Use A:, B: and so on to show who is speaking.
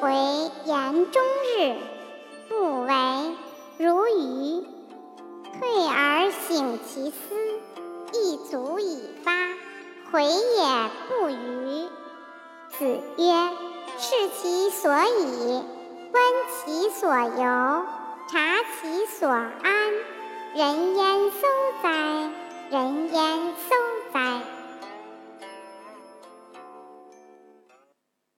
A: 回言终日不为，如愚。退而省其思，亦足以发。回也不愚。子曰：视其所以，观其所由，察其所安。人焉廋哉？人焉廋哉？